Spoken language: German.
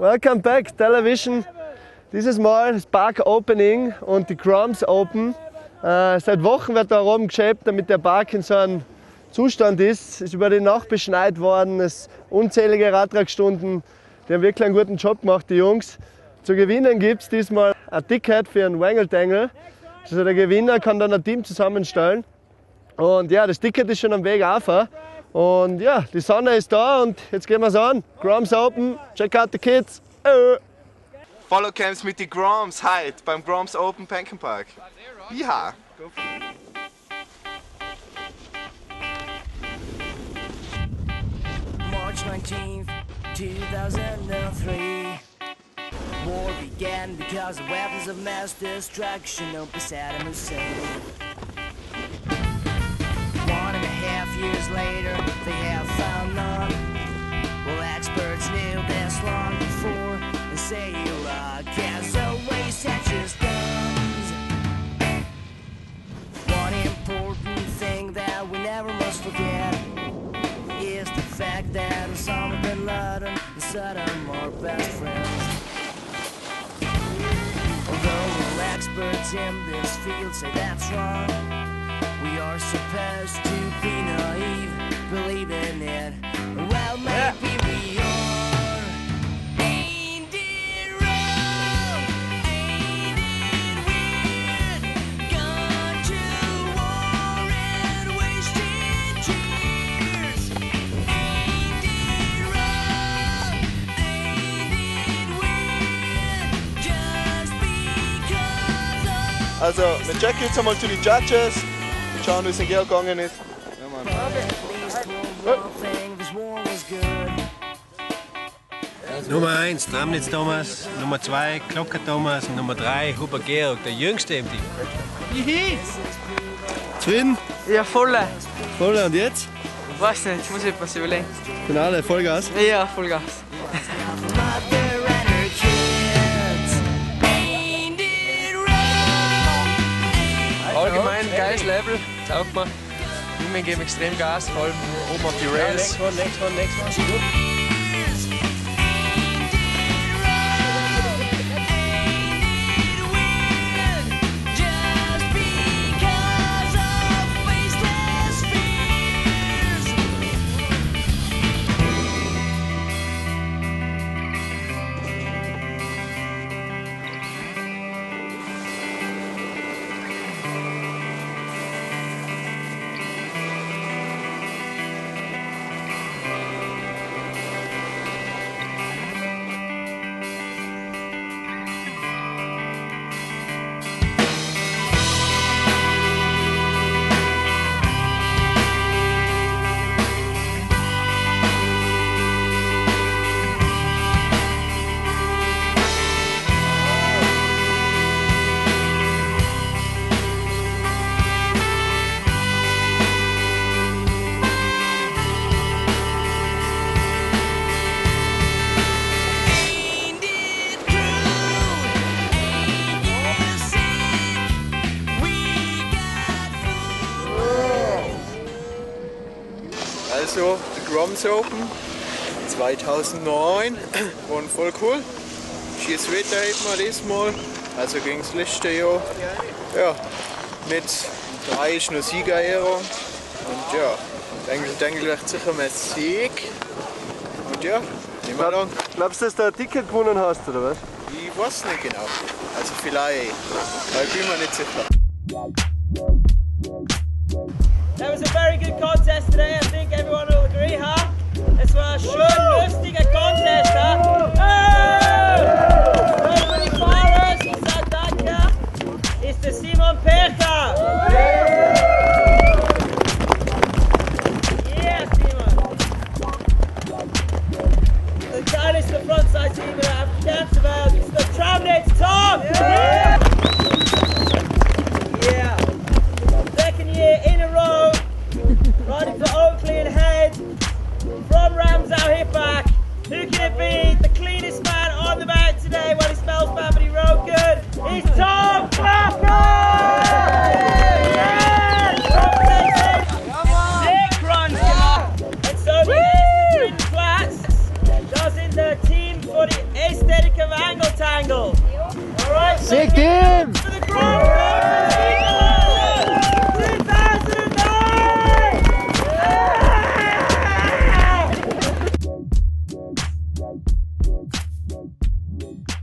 Welcome back, Television. Dieses Mal das Park Opening und die Crumbs Open. Äh, seit Wochen wird da oben geschäbt, damit der Park in so einem Zustand ist. Ist über die Nacht beschneit worden, es unzählige Radtragstunden. Die haben wirklich einen guten Job gemacht, die Jungs. Zu gewinnen gibt es diesmal ein Ticket für einen Wangle Tangle. Also der Gewinner kann dann ein Team zusammenstellen. Und ja, das Ticket ist schon am Weg auf. Und ja, die Sonne ist da und jetzt gehen wir es an. Grams Open, check out the kids. Äh. Follow Camps mit die Groms heute beim Groms Open Penken Park. Ja. March 19th, 2003. War began because of weapons of mass destruction of Saddam Hussein. Osama bin Laden and Saddam are best friends. Although all experts in this field say that's wrong, we are supposed to be naive, believe in it. Well, maybe we are. Also, wir checken jetzt einmal zu den Judges. Schauen, wie es in Geld gegangen ist. Ja, Mann. Nummer 1 Tramnitz Thomas, Nummer 2 Glocker Thomas und Nummer 3 Huber Georg, der jüngste im Team. Zufrieden? Ja, volle. Voll und jetzt? Weiß nicht, muss ich was überlegen. Finale, Vollgas. Ja, Vollgas. Taugt mir. Jungen geben extrem Gas, vor allem oben auf die Rails. one, next one, next one. Also, die Groms Open 2009 waren voll cool. Schönes Wetter hatten wir diesmal, also gegen das letzte Jahr. Ja, mit drei ist noch Siegerehrung. Und ja, denke, denke ich sicher mal Sieg. Und ja, nehmen wir lang. Glaubst du, dass du ein Ticket gewonnen hast, oder was? Ich weiß nicht genau. Also vielleicht, ich bin mir nicht sicher. That was a very good contest today. I think everyone will agree, huh? Kicked in! Yeah!